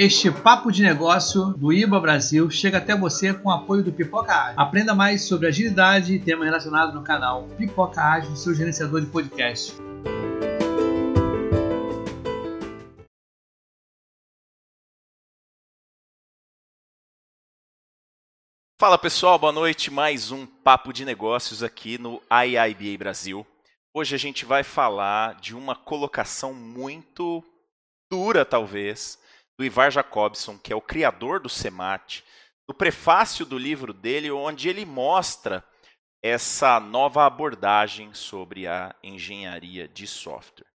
Este papo de negócio do IBA Brasil chega até você com o apoio do Pipoca Ágil. Aprenda mais sobre agilidade e temas relacionados no canal Pipoca Ágil, seu gerenciador de podcast. Fala pessoal, boa noite. Mais um papo de negócios aqui no IIBA Brasil. Hoje a gente vai falar de uma colocação muito dura, talvez, do Ivar Jacobson, que é o criador do SEMAT, no prefácio do livro dele, onde ele mostra essa nova abordagem sobre a engenharia de software.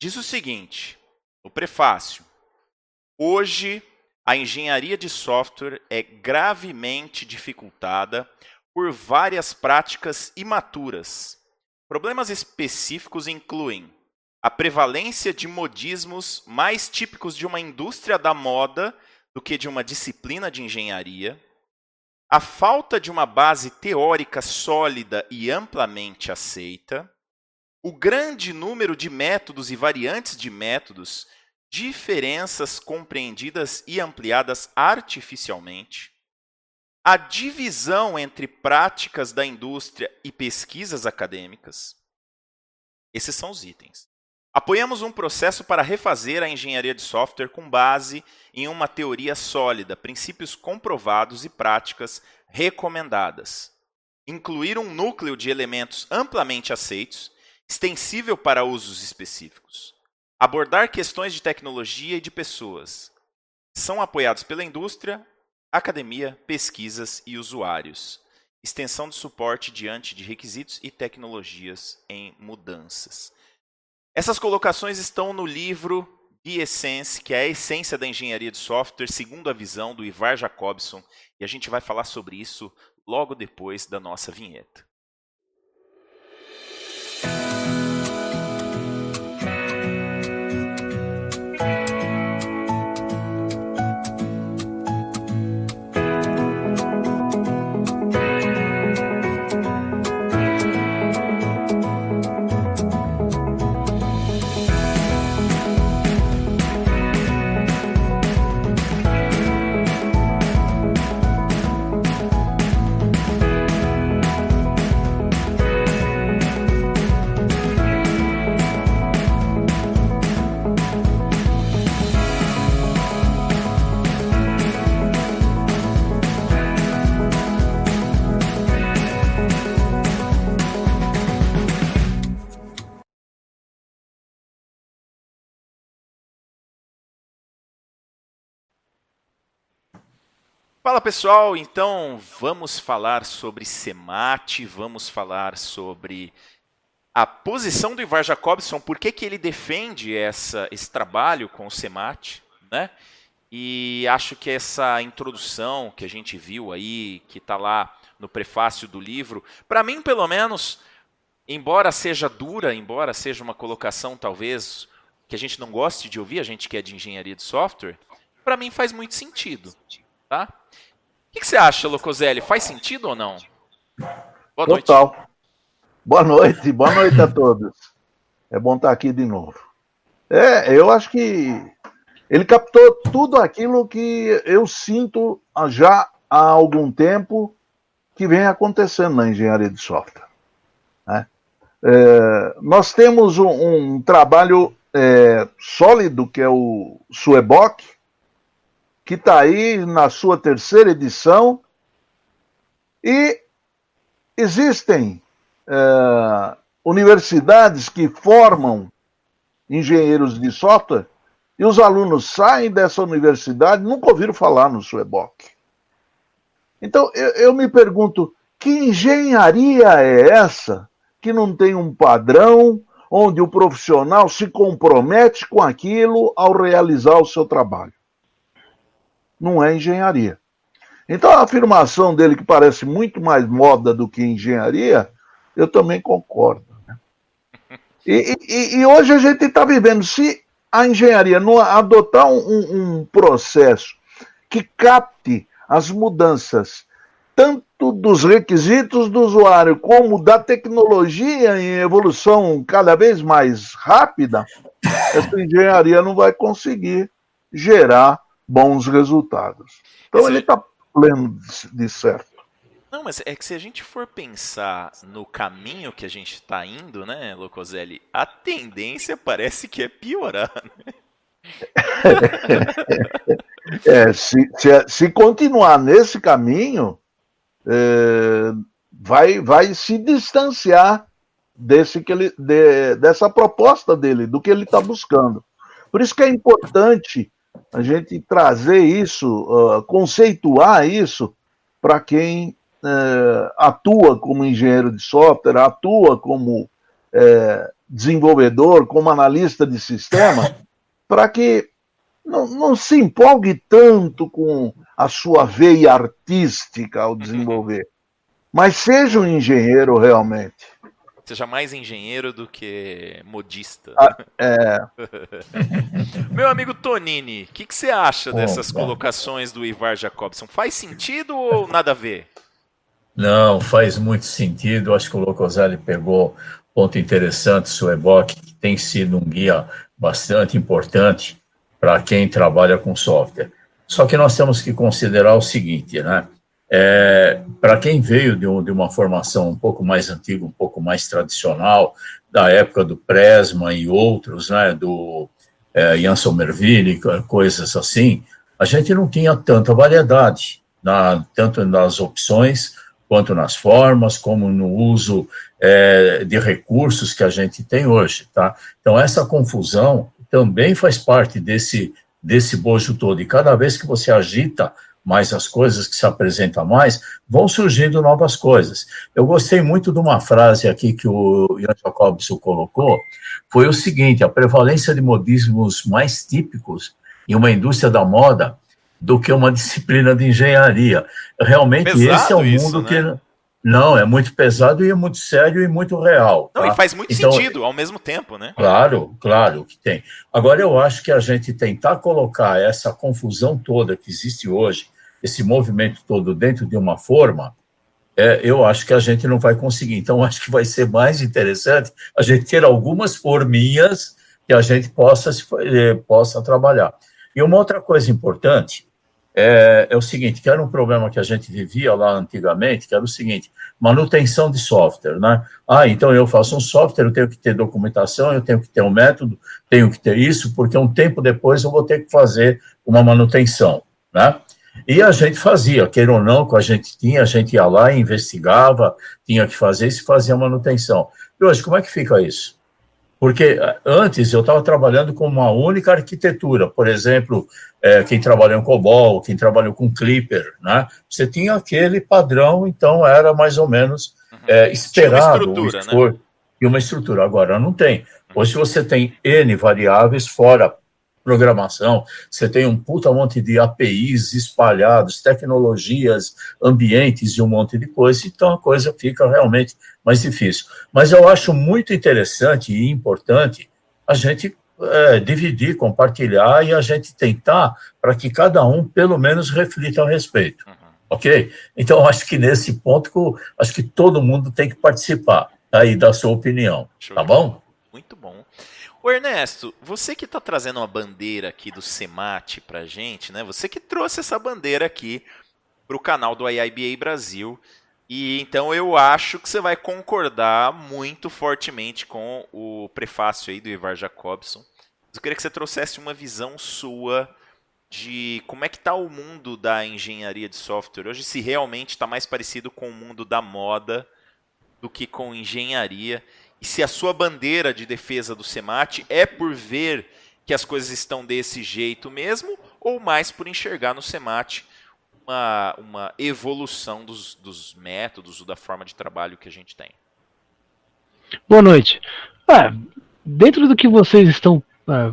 Diz o seguinte, no prefácio: Hoje, a engenharia de software é gravemente dificultada por várias práticas imaturas. Problemas específicos incluem a prevalência de modismos mais típicos de uma indústria da moda do que de uma disciplina de engenharia, a falta de uma base teórica sólida e amplamente aceita, o grande número de métodos e variantes de métodos, diferenças compreendidas e ampliadas artificialmente, a divisão entre práticas da indústria e pesquisas acadêmicas. Esses são os itens. Apoiamos um processo para refazer a engenharia de software com base em uma teoria sólida, princípios comprovados e práticas recomendadas. Incluir um núcleo de elementos amplamente aceitos, extensível para usos específicos. Abordar questões de tecnologia e de pessoas. São apoiados pela indústria, academia, pesquisas e usuários. Extensão de suporte diante de requisitos e tecnologias em mudanças. Essas colocações estão no livro The Essence, que é a essência da engenharia de software, segundo a visão do Ivar Jacobson, e a gente vai falar sobre isso logo depois da nossa vinheta. Fala pessoal, então vamos falar sobre SEMAT, vamos falar sobre a posição do Ivar Jacobson, por que, que ele defende essa, esse trabalho com o SEMAT, né? E acho que essa introdução que a gente viu aí, que está lá no prefácio do livro, para mim pelo menos, embora seja dura, embora seja uma colocação talvez que a gente não goste de ouvir, a gente que é de engenharia de software, para mim faz muito sentido. Tá? O que, você acha, Locoselli? Faz sentido ou não? Boa Total. Noite. Boa noite, boa noite a todos. É bom estar aqui de novo. É, eu acho que ele captou tudo aquilo que eu sinto já há algum tempo que vem acontecendo na engenharia de software. Né? É, nós temos um, um trabalho é, sólido que é o Sueboc, que está aí na sua terceira edição. E existem é, universidades que formam engenheiros de software e os alunos saem dessa universidade nunca ouviram falar no Sueboc. Então eu, eu me pergunto, que engenharia é essa que não tem um padrão onde o profissional se compromete com aquilo ao realizar o seu trabalho? Não é engenharia. Então a afirmação dele, que parece muito mais moda do que engenharia, eu também concordo. Né? E, e, e, hoje a gente está vivendo, se a engenharia não adotar um, um processo que capte as mudanças, tanto dos requisitos do usuário como da tecnologia em evolução cada vez mais rápida, essa engenharia não vai conseguir gerar bons resultados. Então Esse... ele está pleno de certo. Não, mas é que se a gente for pensar no caminho que a gente está indo, né, Locoselli, a tendência parece que é piorar. Né? é, se, se, se, continuar nesse caminho, é, vai, vai se distanciar desse que ele, de, dessa proposta dele, do que ele está buscando. Por isso que é importante a gente trazer isso, uh, conceituar isso para quem uh, atua como engenheiro de software, atua como uh, desenvolvedor, como analista de sistema, para que não, não, se empolgue tanto com a sua veia artística ao desenvolver, mas seja um engenheiro realmente. Seja mais engenheiro do que modista. Ah, é. Meu amigo Tonini, o que, que, você acha dessas colocações do Ivar Jacobson? Faz sentido ou nada a ver? Não, faz muito sentido. Acho que o Locoselli pegou ponto interessante, o EBOC, que tem sido um guia bastante importante para quem trabalha com software. Só que nós temos que considerar o seguinte, né? É, Para quem veio de, um, de, uma formação um pouco mais antiga, um pouco mais tradicional, da época do Presma e outros, né, do é, Ian Somerville, coisas assim, a gente não tinha tanta variedade, na, tanto nas opções, quanto nas formas, como no uso é, de recursos que a gente tem hoje. Tá? Então, essa confusão também faz parte desse, desse bojo todo, e cada vez que você agita mais as coisas que se apresentam mais, vão surgindo novas coisas. Eu gostei muito de uma frase aqui que o Ian Jacobson colocou, foi o seguinte, a prevalência de modismos mais típicos em uma indústria da moda do que uma disciplina de engenharia. Realmente Pesado esse é o mundo né? que não, é muito pesado e é muito sério e muito real. Não, tá? e faz muito então, sentido ao mesmo tempo, né? Claro, claro que tem. Agora, eu acho que a gente tentar colocar essa confusão toda que existe hoje esse movimento todo dentro de uma forma, é, eu acho que a gente não vai conseguir. Então, acho que vai ser mais interessante a gente ter algumas forminhas que a gente possa, eh, possa trabalhar. E uma outra coisa importante é, é, o seguinte, que era um problema que a gente vivia lá antigamente, que era o seguinte, manutenção de software, né? Ah, então eu faço um software, eu tenho que ter documentação, eu tenho que ter um método, tenho que ter isso, porque um tempo depois eu vou ter que fazer uma manutenção, né? E a gente fazia, queira ou não, que a gente tinha, a gente ia lá, investigava, tinha que fazer isso e fazia manutenção. E hoje, como é que fica isso? Porque eh, antes eu estava trabalhando com uma única arquitetura, por exemplo, é, quem trabalhou em COBOL, quem trabalhou com Clipper, né? Você tinha aquele padrão, então era mais ou menos é, esperado. Uma estrutura, né? E uma estrutura. Agora não tem. Hoje você tem N variáveis fora programação, você tem um puta monte de APIs espalhados, tecnologias, ambientes e um monte de coisa, então a coisa fica realmente mais difícil. Mas eu acho muito interessante e importante a gente é, dividir, compartilhar e a gente tentar para que cada um, pelo menos, reflita a respeito. Uhum. Ok? Então, acho que nesse ponto, acho que todo mundo tem que participar aí da sua opinião. Show. Tá bom? Muito bom. Ô Ernesto, você que está trazendo uma bandeira aqui do SEMAT para gente, né? Você que trouxe essa bandeira aqui para o canal do IIBA Brasil. E então eu acho que você vai concordar muito fortemente com o prefácio aí do Ivar Jacobson. Eu queria que você trouxesse uma visão sua de como é que está o mundo da engenharia de software hoje, se realmente está mais parecido com o mundo da moda do que com engenharia e se a sua bandeira de defesa do SEMAT é por ver que as coisas estão desse jeito mesmo, ou mais por enxergar no SEMAT uma, uma evolução dos, dos métodos ou da forma de trabalho que a gente tem. Boa noite. É, dentro do que vocês estão é,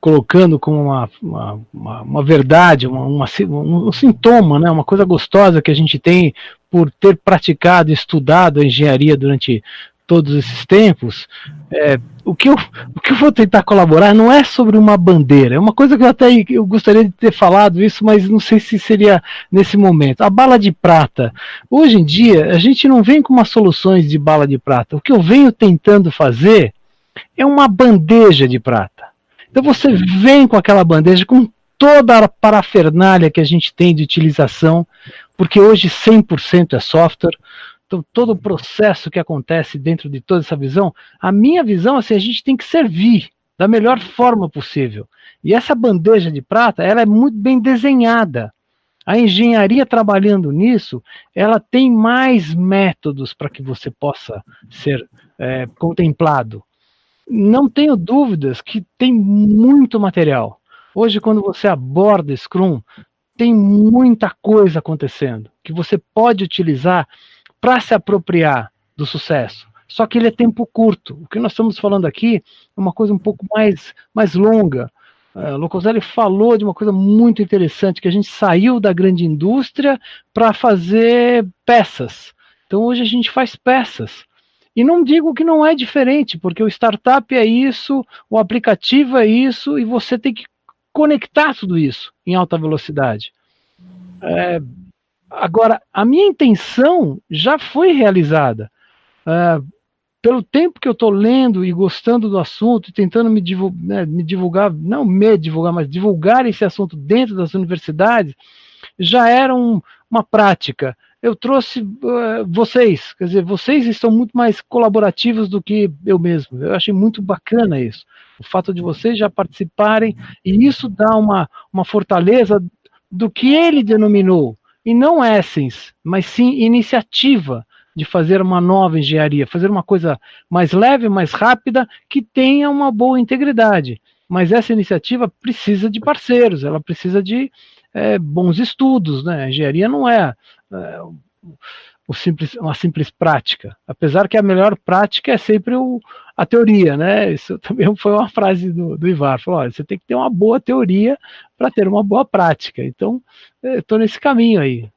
colocando como uma, uma, uma, verdade, uma, uma, um, um sintoma, né, uma coisa gostosa que a gente tem por ter praticado, estudado a engenharia durante todos esses tempos, é, o, que eu, o que eu vou tentar colaborar não é sobre uma bandeira, é uma coisa que eu até eu gostaria de ter falado isso, mas não sei se seria nesse momento. A bala de prata. Hoje em dia, a gente não vem com umas soluções de bala de prata. O que eu venho tentando fazer é uma bandeja de prata. Então você vem com aquela bandeja com toda a parafernália que a gente tem de utilização, porque hoje 100% é software, então todo o processo que acontece dentro de toda essa visão, a minha visão, assim, a gente tem que servir da melhor forma possível. E essa bandeja de prata, ela é muito bem desenhada. A engenharia trabalhando nisso, ela tem mais métodos para que você possa ser é, contemplado. Não tenho dúvidas que tem muito material. Hoje, quando você aborda Scrum, tem muita coisa acontecendo que você pode utilizar para se apropriar do sucesso. Só que ele é tempo curto. O que nós estamos falando aqui é uma coisa um pouco mais, mais longa. Uh, Locoselli falou de uma coisa muito interessante, que a gente saiu da grande indústria para fazer peças. Então hoje a gente faz peças. E não digo que não é diferente, porque o startup é isso, o aplicativo é isso, e você tem que conectar tudo isso em alta velocidade. É, agora, a minha intenção já foi realizada. É, pelo tempo que eu estou lendo e gostando do assunto, e tentando me divulgar, né, me divulgar, não me divulgar, mas divulgar esse assunto dentro das universidades, já era um, uma prática. Eu trouxe uh, vocês, quer dizer, vocês estão muito mais colaborativos do que eu mesmo. Eu achei muito bacana isso o fato de vocês já participarem, e isso dá uma, uma fortaleza do que ele denominou, e não essence, mas sim iniciativa de fazer uma nova engenharia, fazer uma coisa mais leve, mais rápida, que tenha uma boa integridade. Mas essa iniciativa precisa de parceiros, ela precisa de é, bons estudos, né? A engenharia não é, é simples, uma simples prática. Apesar que a melhor prática é sempre o, a teoria, né? Isso também foi uma frase do, do Ivar. Falou, olha, você tem que ter uma boa teoria para ter uma boa prática. Então, estou nesse caminho aí.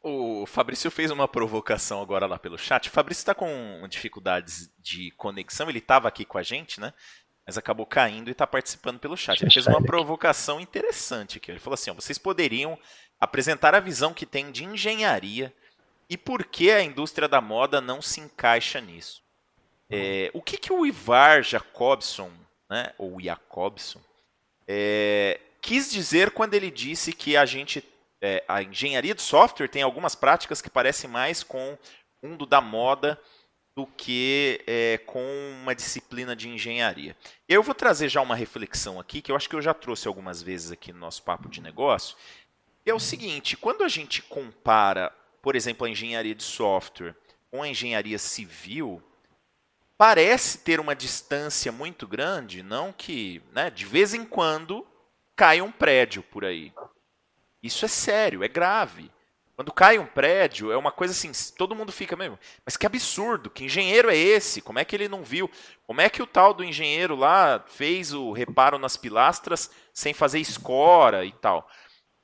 O Fabrício fez uma provocação agora lá pelo chat. O Fabrício está com dificuldades de conexão, ele estava aqui com a gente, né? Mas acabou caindo e está participando pelo chat. Ele fez uma provocação interessante aqui. Ele falou assim: ó, vocês poderiam apresentar a visão que tem de engenharia e por que a indústria da moda não se encaixa nisso? É, o que, que o Ivar Jacobson, né, ou Jacobson, é, quis dizer quando ele disse que a gente, é, a engenharia de software tem algumas práticas que parecem mais com o mundo da moda do que é, com uma disciplina de engenharia. Eu vou trazer já uma reflexão aqui, que eu acho que eu já trouxe algumas vezes aqui no nosso papo de negócio. É o seguinte, quando a gente compara por exemplo, a engenharia de software com a engenharia civil, parece ter uma distância muito grande, não que, né, de vez em quando cai um prédio por aí. Isso é sério, é grave. Quando cai um prédio, é uma coisa assim, todo mundo fica mesmo, mas que absurdo, que engenheiro é esse? Como é que ele não viu? Como é que o tal do engenheiro lá fez o reparo nas pilastras sem fazer escora e tal?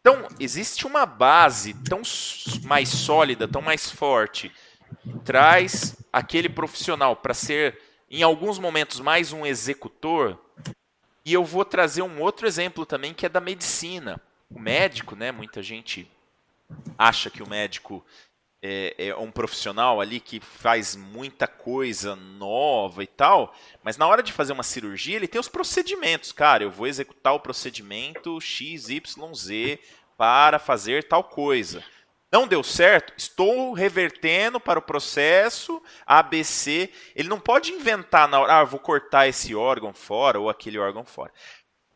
Então, existe uma base tão mais sólida, tão mais forte, traz aquele profissional para ser, em alguns momentos, mais um executor. E eu vou trazer um outro exemplo também, que é da medicina. O médico, né? Muita gente acha que o médico é, é, um profissional ali que faz muita coisa nova e tal, mas na hora de fazer uma cirurgia ele tem os procedimentos, cara. Eu vou executar o procedimento XYZ para fazer tal coisa. Não deu certo, estou revertendo para o processo ABC. Ele não pode inventar na hora, ah, vou cortar esse órgão fora ou aquele órgão fora.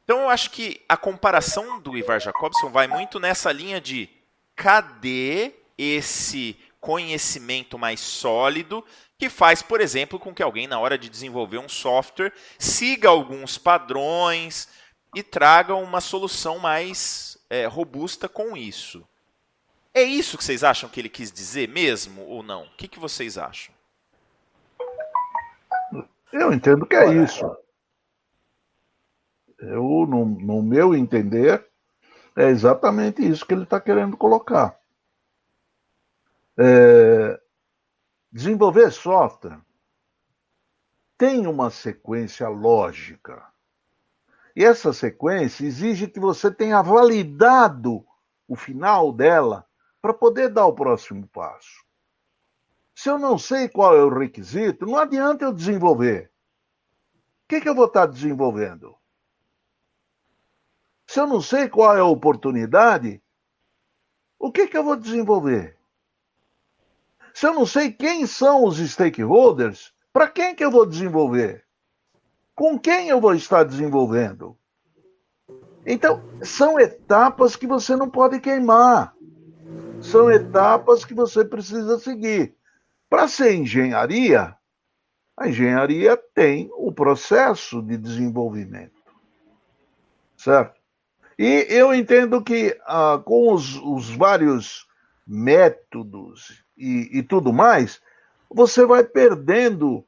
Então eu acho que a comparação do Ivar Jacobson vai muito nessa linha de cadê esse conhecimento mais sólido que faz, por exemplo, com que alguém, na hora de desenvolver um software, siga alguns padrões e traga uma solução mais é, robusta com isso. É isso que vocês acham que ele quis dizer mesmo ou não? O que, que vocês acham? Eu entendo que é isso. Eu, no, no meu entender, é exatamente isso que ele está querendo colocar. É, desenvolver software tem uma sequência lógica. E essa sequência exige que você tenha validado o final dela para poder dar o próximo passo. Se eu não sei qual é o requisito, não adianta eu desenvolver. O que, que eu vou estar desenvolvendo? se eu não sei qual é a oportunidade, o que, que eu vou desenvolver? Se eu não sei quem são os stakeholders, para quem que eu vou desenvolver? Com quem eu vou estar desenvolvendo? Então, são etapas que você não pode queimar. São etapas que você precisa seguir. Para ser engenharia, a engenharia tem o processo de desenvolvimento. Certo? E eu entendo que ah, com os, os, vários métodos e, e, tudo mais, você vai perdendo.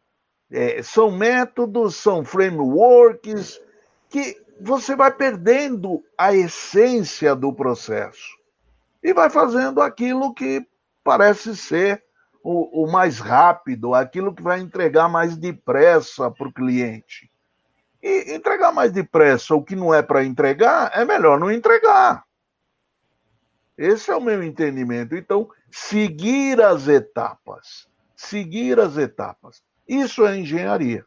É, são métodos, são frameworks que você vai perdendo a essência do processo e vai fazendo aquilo que parece ser o, o mais rápido, aquilo que vai entregar mais depressa para o cliente. E entregar mais depressa o que não é para entregar, é melhor não entregar. Esse é o meu entendimento. Então, seguir as etapas. Seguir as etapas. Isso é engenharia.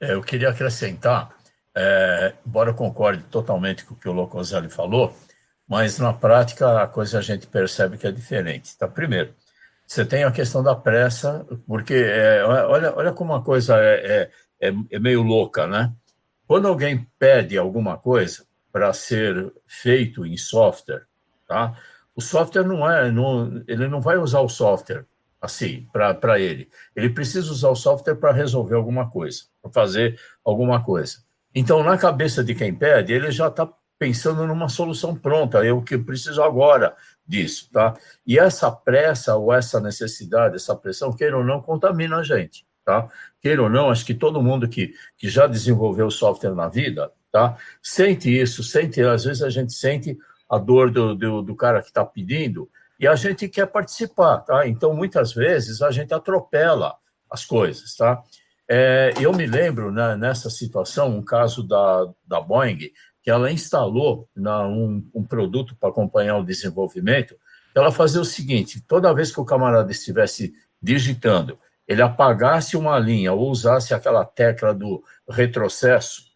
É, eu queria acrescentar, é, embora eu concorde totalmente com o que o Locoselli falou, mas na prática a coisa a gente percebe que é diferente. Tá? Primeiro, você tem a questão da pressa, porque é, olha, olha como uma coisa é, é é, é meio louca, né? Quando alguém pede alguma coisa para ser feito em software, tá? O software não é, não, ele não vai usar o software assim para ele. Ele precisa usar o software para resolver alguma coisa, para fazer alguma coisa. Então, na cabeça de quem pede, ele já está pensando numa solução pronta. Eu que preciso agora disso, tá? E essa pressa ou essa necessidade, essa pressão, queira ou não, contamina a gente tá? Queira ou não, acho que todo mundo que, que já desenvolveu software na vida, tá? Sente isso, sente, às vezes a gente sente a dor do, do, do cara que está pedindo e a gente quer participar, tá? Então, muitas vezes, a gente atropela as coisas, tá? É, eu me lembro, né, nessa situação, um caso da, da Boeing, que ela instalou na, um, um produto para acompanhar o desenvolvimento, ela fazia o seguinte, toda vez que o camarada estivesse digitando ele apagasse uma linha ou usasse aquela tecla do retrocesso,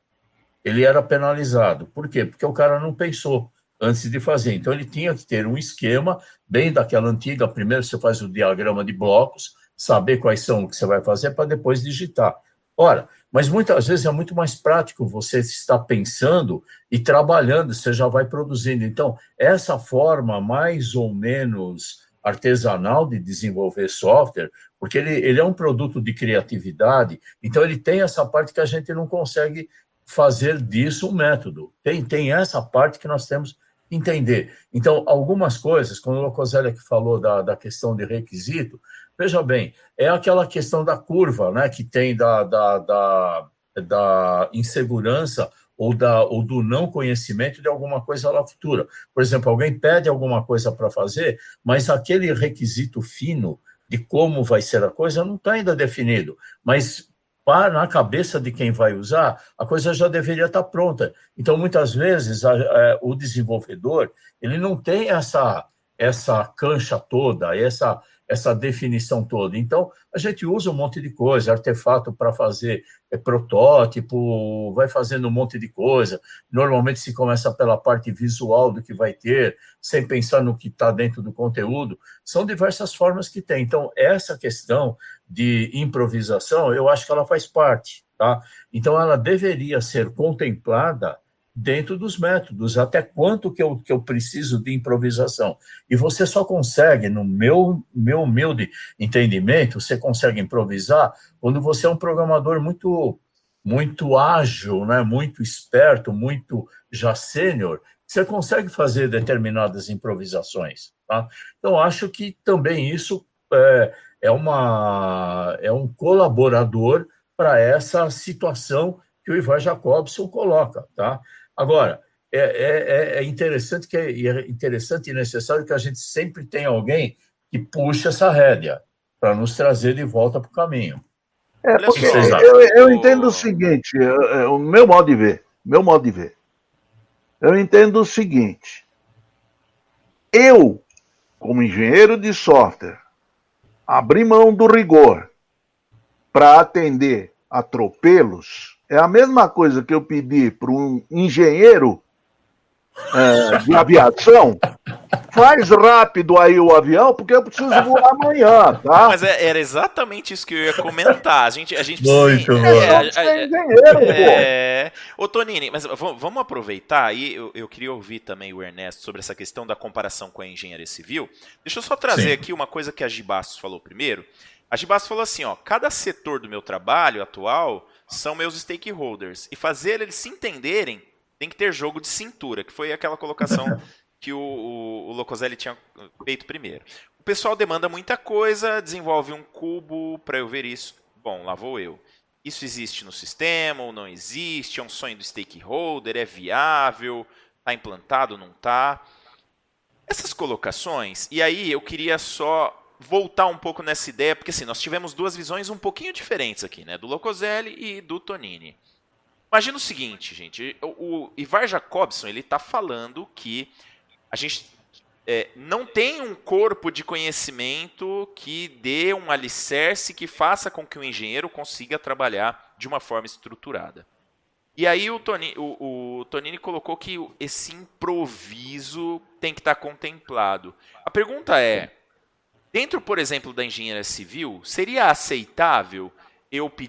ele era penalizado. Por quê? Porque o cara não pensou antes de fazer. Então, ele tinha que ter um esquema, bem daquela antiga. Primeiro, você faz o diagrama de blocos, saber quais são o que você vai fazer, para depois digitar. Ora, mas muitas vezes é muito mais prático você estar pensando e trabalhando, você já vai produzindo. Então, essa forma mais ou menos artesanal de desenvolver software, porque ele, ele é um produto de criatividade, então ele tem essa parte que a gente não consegue fazer disso um método. Tem, tem essa parte que nós temos que entender. Então, algumas coisas, quando o Locoselli que falou da, da questão de requisito, veja bem, é aquela questão da curva, né, que tem da, da, da, da insegurança ou, da, ou do não conhecimento de alguma coisa lá futura. Por exemplo, alguém pede alguma coisa para fazer, mas aquele requisito fino de como vai ser a coisa não está ainda definido. Mas para, na cabeça de quem vai usar, a coisa já deveria estar pronta. Então, muitas vezes, a, a, é, o desenvolvedor ele não tem essa, essa cancha toda, essa essa definição toda. Então, a gente usa um monte de coisa, artefato para fazer é, protótipo, vai fazendo um monte de coisa. Normalmente se começa pela parte visual do que vai ter, sem pensar no que está dentro do conteúdo. São diversas formas que tem. Então, essa questão de improvisação, eu acho que ela faz parte. Tá? Então, ela deveria ser contemplada dentro dos métodos, até quanto que eu, que eu preciso de improvisação. E você só consegue, no meu, meu humilde entendimento, você consegue improvisar quando você é um programador muito muito ágil, né? muito esperto, muito já sênior, você consegue fazer determinadas improvisações. Tá? Então, acho que também isso é, é, uma, é um colaborador para essa situação que o Ivan Jacobson coloca. Tá? Agora, é, é, é interessante que é, é interessante e necessário que a gente sempre tenha alguém que puxe essa rédea para nos trazer de volta para o caminho. É, porque eu, eu, entendo o seguinte, o meu modo de ver, meu modo de ver. Eu entendo o seguinte. Eu, como engenheiro de software, abri mão do rigor para atender atropelos é a mesma coisa que eu pedir para um engenheiro é, de aviação, faz rápido aí o avião, porque eu preciso voar amanhã, tá? Mas é, era exatamente isso que eu ia comentar. A gente, a gente Muito precisa, bom. É, é, engenheiro, é, Ô, Tonini, mas vamos aproveitar, e eu, eu, queria ouvir também o Ernesto sobre essa questão da comparação com a engenharia civil. Deixa eu só trazer Sim. aqui uma coisa que a Gibastos falou primeiro. A Gibastos falou assim, ó, cada setor do meu trabalho atual são meus stakeholders, e fazer eles se entenderem tem que ter jogo de cintura, que foi aquela colocação que o, o, o Locoselli tinha feito primeiro. O pessoal demanda muita coisa, desenvolve um cubo para eu ver isso. Bom, lá vou eu. Isso existe no sistema ou não existe? É um sonho do stakeholder? É viável? Está implantado? Não está? Essas colocações, e aí eu queria só voltar um pouco nessa ideia, porque assim, nós tivemos duas visões um pouquinho diferentes aqui, né? Do Locoselli e do Tonini. Imagina o seguinte, gente. O, Ivar Jacobson ele está falando que a gente é, não tem um corpo de conhecimento que dê um alicerce que faça com que o engenheiro consiga trabalhar de uma forma estruturada. E aí o, Toni, o, o Tonini colocou que esse improviso tem que estar tá contemplado. A pergunta é, dentro, por exemplo, da engenharia civil, seria aceitável eu pedir